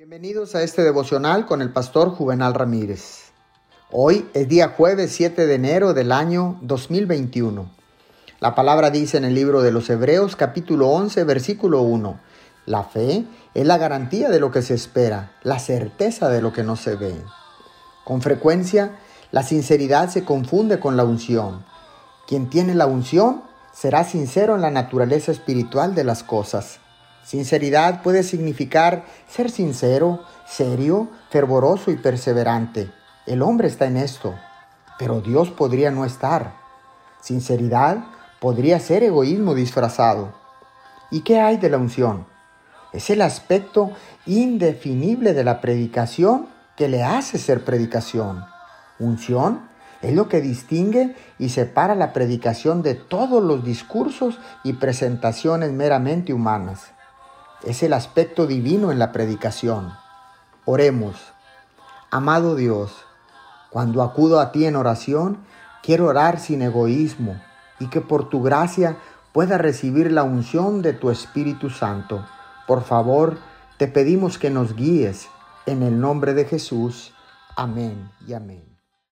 Bienvenidos a este devocional con el pastor Juvenal Ramírez. Hoy es día jueves 7 de enero del año 2021. La palabra dice en el libro de los Hebreos capítulo 11 versículo 1. La fe es la garantía de lo que se espera, la certeza de lo que no se ve. Con frecuencia, la sinceridad se confunde con la unción. Quien tiene la unción será sincero en la naturaleza espiritual de las cosas. Sinceridad puede significar ser sincero, serio, fervoroso y perseverante. El hombre está en esto, pero Dios podría no estar. Sinceridad podría ser egoísmo disfrazado. ¿Y qué hay de la unción? Es el aspecto indefinible de la predicación que le hace ser predicación. Unción es lo que distingue y separa la predicación de todos los discursos y presentaciones meramente humanas. Es el aspecto divino en la predicación. Oremos. Amado Dios, cuando acudo a ti en oración, quiero orar sin egoísmo y que por tu gracia pueda recibir la unción de tu Espíritu Santo. Por favor, te pedimos que nos guíes en el nombre de Jesús. Amén y amén.